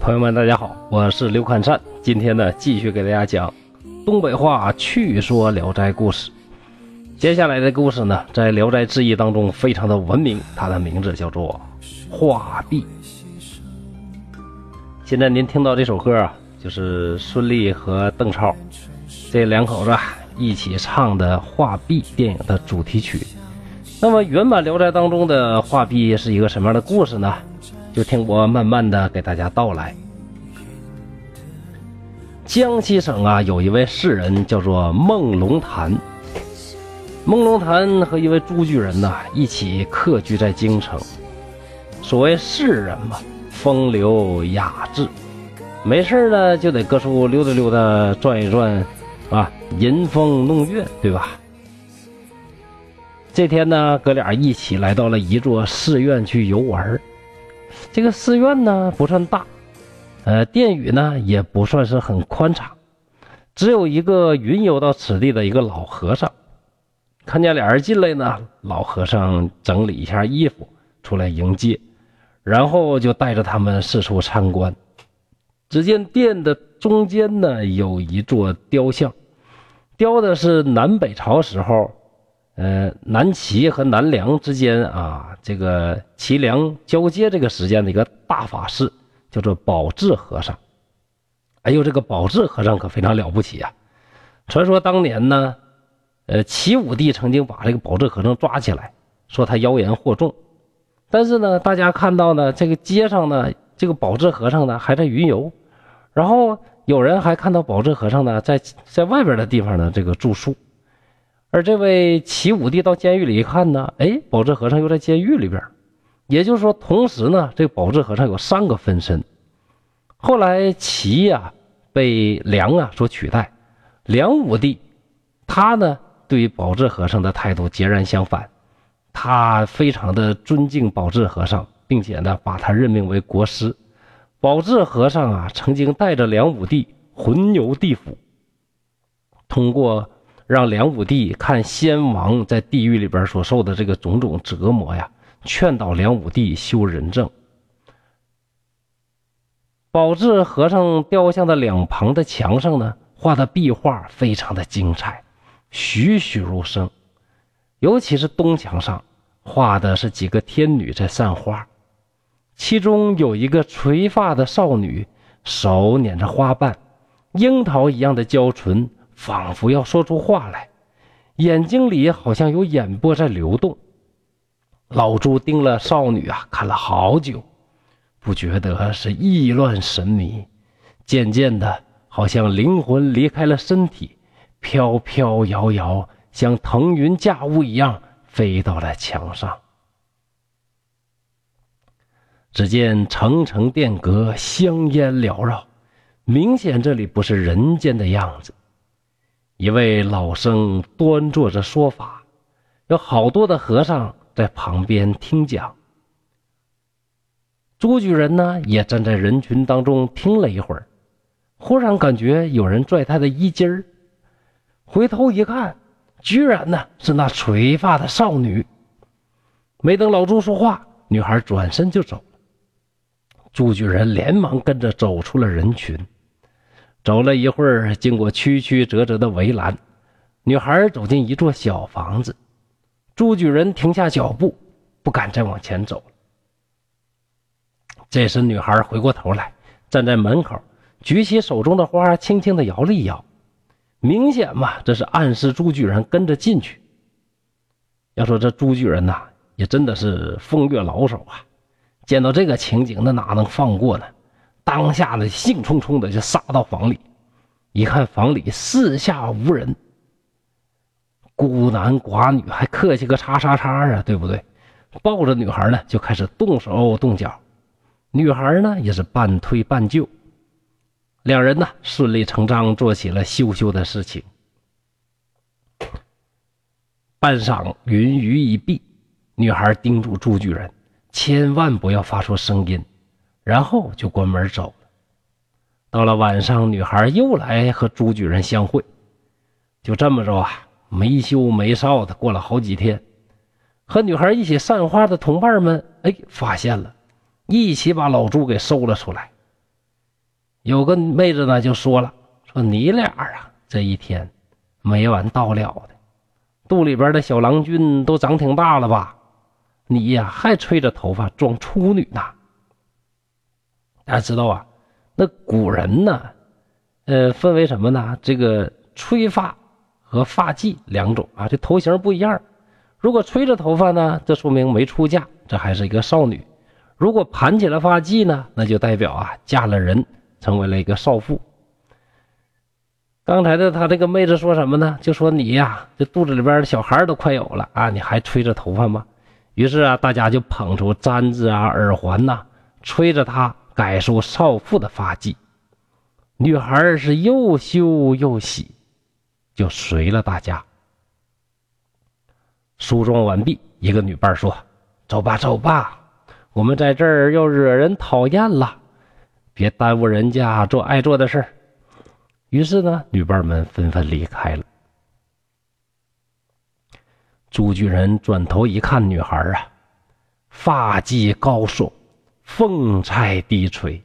朋友们，大家好，我是刘侃善。今天呢，继续给大家讲东北话去说《聊斋》故事。接下来的故事呢，在《聊斋志异》当中非常的闻名，它的名字叫做《画壁》。现在您听到这首歌啊，就是孙俪和邓超这两口子一起唱的《画壁》电影的主题曲。那么原版《聊斋》当中的《画壁》是一个什么样的故事呢？就听我慢慢的给大家道来。江西省啊，有一位士人叫做孟龙潭。孟龙潭和一位朱巨人呐，一起客居在京城。所谓士人嘛，风流雅致，没事呢就得各处溜达溜达，转一转，啊，吟风弄月，对吧？这天呢，哥俩一起来到了一座寺院去游玩。这个寺院呢不算大，呃，殿宇呢也不算是很宽敞，只有一个云游到此地的一个老和尚。看见俩人进来呢，老和尚整理一下衣服出来迎接，然后就带着他们四处参观。只见殿的中间呢有一座雕像，雕的是南北朝时候，呃，南齐和南梁之间啊，这个齐梁交接这个时间的一个大法师，叫做宝智和尚。哎呦，这个宝智和尚可非常了不起啊！传说当年呢。呃，齐武帝曾经把这个宝智和尚抓起来，说他妖言惑众。但是呢，大家看到呢，这个街上呢，这个宝智和尚呢还在云游，然后有人还看到宝智和尚呢在在外边的地方呢这个住宿。而这位齐武帝到监狱里一看呢，哎，宝智和尚又在监狱里边。也就是说，同时呢，这个宝智和尚有三个分身。后来齐呀被梁啊所取代，梁武帝他呢。对于宝智和尚的态度截然相反，他非常的尊敬宝智和尚，并且呢把他任命为国师。宝智和尚啊，曾经带着梁武帝魂游地府，通过让梁武帝看先王在地狱里边所受的这个种种折磨呀，劝导梁武帝修仁政。宝智和尚雕像的两旁的墙上呢，画的壁画非常的精彩。栩栩如生，尤其是东墙上画的是几个天女在散花，其中有一个垂发的少女，手捻着花瓣，樱桃一样的娇唇，仿佛要说出话来，眼睛里好像有眼波在流动。老朱盯了少女啊，看了好久，不觉得是意乱神迷，渐渐的，好像灵魂离开了身体。飘飘摇摇，像腾云驾雾一样飞到了墙上。只见层层殿阁，香烟缭绕，明显这里不是人间的样子。一位老僧端坐着说法，有好多的和尚在旁边听讲。朱举人呢，也站在人群当中听了一会儿，忽然感觉有人拽他的衣襟儿。回头一看，居然呢是那垂发的少女。没等老朱说话，女孩转身就走了。朱举人连忙跟着走出了人群。走了一会儿，经过曲曲折折的围栏，女孩走进一座小房子。朱举人停下脚步，不敢再往前走。这时，女孩回过头来，站在门口，举起手中的花，轻轻的摇了一摇。明显嘛，这是暗示朱举人跟着进去。要说这朱举人呐，也真的是风月老手啊，见到这个情景，那哪能放过呢？当下呢，兴冲冲的就杀到房里，一看房里四下无人，孤男寡女，还客气个叉叉叉啊，对不对？抱着女孩呢，就开始动手动脚，女孩呢也是半推半就。两人呢，顺理成章做起了羞羞的事情。半晌，云雨已毕，女孩叮嘱朱巨人，千万不要发出声音，然后就关门走了。到了晚上，女孩又来和朱举人相会，就这么着啊，没羞没臊的过了好几天。和女孩一起散花的同伴们，哎，发现了，一起把老朱给收了出来。有个妹子呢就说了：“说你俩啊，这一天没完到了的，肚里边的小郎君都长挺大了吧？你呀还吹着头发装处女呢。”大家知道啊，那古人呢，呃，分为什么呢？这个吹发和发髻两种啊，这头型不一样。如果吹着头发呢，这说明没出嫁，这还是一个少女；如果盘起了发髻呢，那就代表啊嫁了人，成为了一个少妇。刚才的他这个妹子说什么呢？就说你呀，这肚子里边的小孩都快有了啊，你还吹着头发吗？于是啊，大家就捧出簪子啊、耳环呐，吹着它改束少妇的发髻。女孩是又羞又喜，就随了大家。梳妆完毕，一个女伴说：“走吧，走吧，我们在这儿要惹人讨厌了，别耽误人家做爱做的事于是呢，女伴们纷纷离开了。朱巨人转头一看，女孩啊，发髻高耸，凤钗低垂，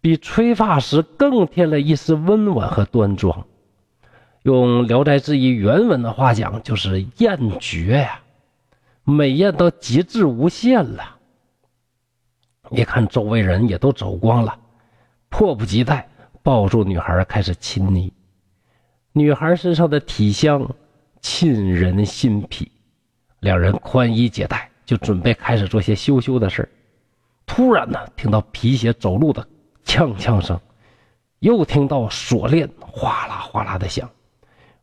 比吹发时更添了一丝温婉和端庄。用《聊斋志异》原文的话讲，就是艳绝呀，美艳到极致无限了。一看周围人也都走光了，迫不及待抱住女孩开始亲昵。女孩身上的体香沁人心脾，两人宽衣解带，就准备开始做些羞羞的事突然呢，听到皮鞋走路的锵锵声，又听到锁链哗啦哗啦的响。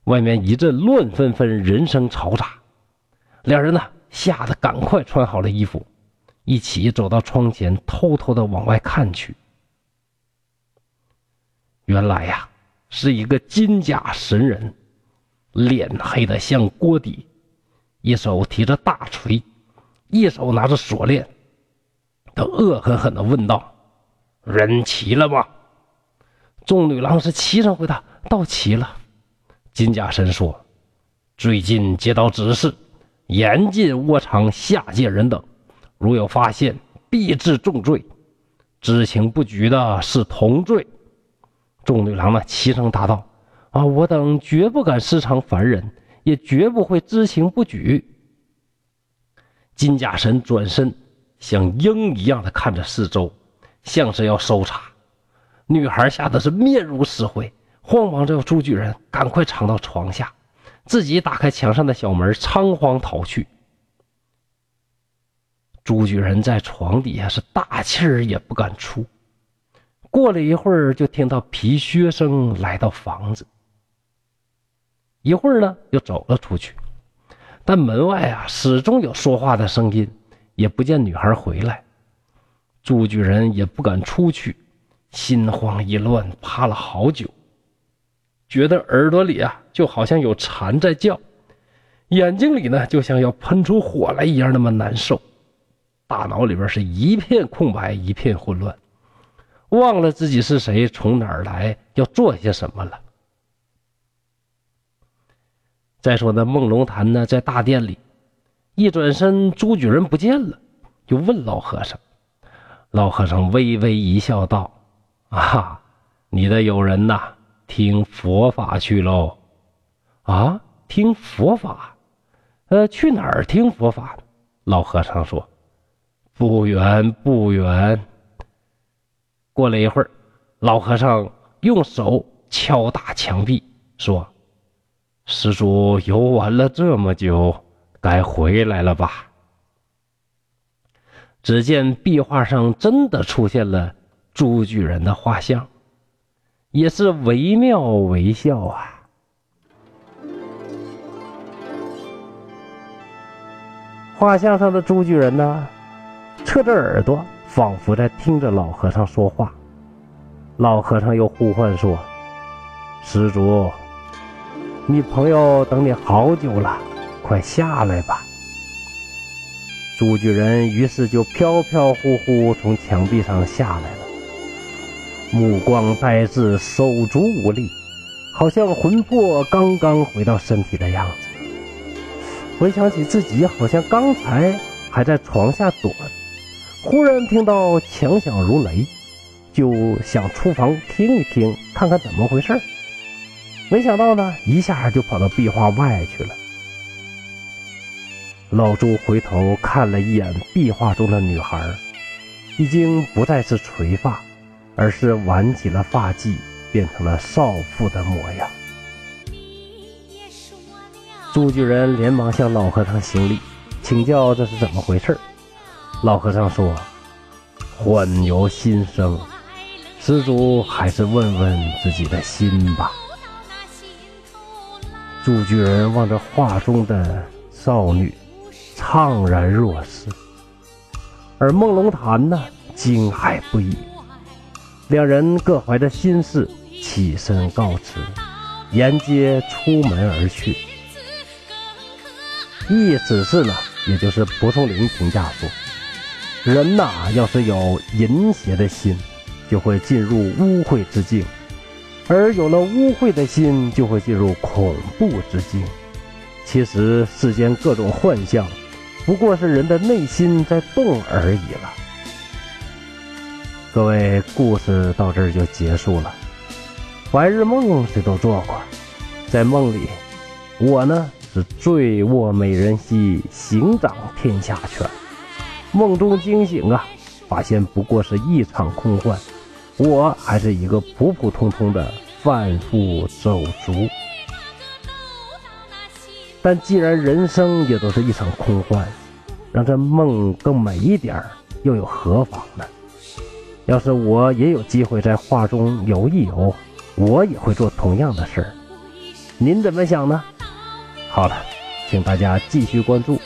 外面一阵乱纷纷，人声嘈杂，两人呢吓得赶快穿好了衣服，一起走到窗前，偷偷的往外看去。原来呀，是一个金甲神人，脸黑的像锅底，一手提着大锤，一手拿着锁链，他恶狠狠的问道：“人齐了吗？”众女郎是齐声回答：“到齐了。”金甲神说：“最近接到指示，严禁窝藏下界人等，如有发现，必治重罪。知情不举的是同罪。”众女郎呢齐声答道：“啊，我等绝不敢私藏凡人，也绝不会知情不举。”金甲神转身，像鹰一样的看着四周，像是要搜查。女孩吓得是面如死灰。慌忙叫，朱举人赶快藏到床下，自己打开墙上的小门，仓皇逃去。朱举人在床底下是大气儿也不敢出。过了一会儿，就听到皮靴声来到房子。一会儿呢，又走了出去，但门外啊始终有说话的声音，也不见女孩回来。朱巨人也不敢出去，心慌意乱，趴了好久。觉得耳朵里啊，就好像有蝉在叫，眼睛里呢，就像要喷出火来一样，那么难受。大脑里边是一片空白，一片混乱，忘了自己是谁，从哪儿来，要做些什么了。再说那梦龙潭呢，在大殿里，一转身，朱举人不见了，就问老和尚。老和尚微微一笑，道：“啊，你的友人呐。”听佛法去喽，啊，听佛法，呃，去哪儿听佛法？老和尚说：“不远不远。”过了一会儿，老和尚用手敲打墙壁，说：“施主游玩了这么久，该回来了吧？”只见壁画上真的出现了朱巨人的画像。也是惟妙惟肖啊！画像上的朱巨人呢，侧着耳朵，仿佛在听着老和尚说话。老和尚又呼唤说：“施主，你朋友等你好久了，快下来吧。”朱巨人于是就飘飘忽忽从墙壁上下来了。目光呆滞，手足无力，好像魂魄刚刚回到身体的样子。回想起自己好像刚才还在床下躲，忽然听到强响如雷，就想出房听一听，看看怎么回事没想到呢，一下就跑到壁画外去了。老朱回头看了一眼壁画中的女孩，已经不再是垂发，而是挽起了发髻，变成了少妇的模样。朱巨人连忙向老和尚行礼，请教这是怎么回事。老和尚说：“患有心生，施主还是问问自己的心吧。”朱巨人望着画中的少女，怅然若失，而梦龙潭呢，惊骇不已。两人各怀着心事，起身告辞，沿街出门而去。意思是呢，也就是蒲松龄评价说：人呐，要是有淫邪的心，就会进入污秽之境；而有了污秽的心，就会进入恐怖之境。其实世间各种幻象，不过是人的内心在动而已了。各位，故事到这儿就结束了。白日梦谁都做过，在梦里，我呢。是醉卧美人膝，行掌天下权。梦中惊醒啊，发现不过是一场空幻，我还是一个普普通通的贩夫走卒。但既然人生也都是一场空幻，让这梦更美一点又有何妨呢？要是我也有机会在画中游一游，我也会做同样的事儿。您怎么想呢？好了，请大家继续关注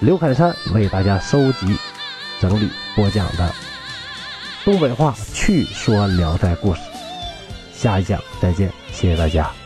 刘凯山为大家收集、整理、播讲的东北话趣说聊斋故事。下一讲再见，谢谢大家。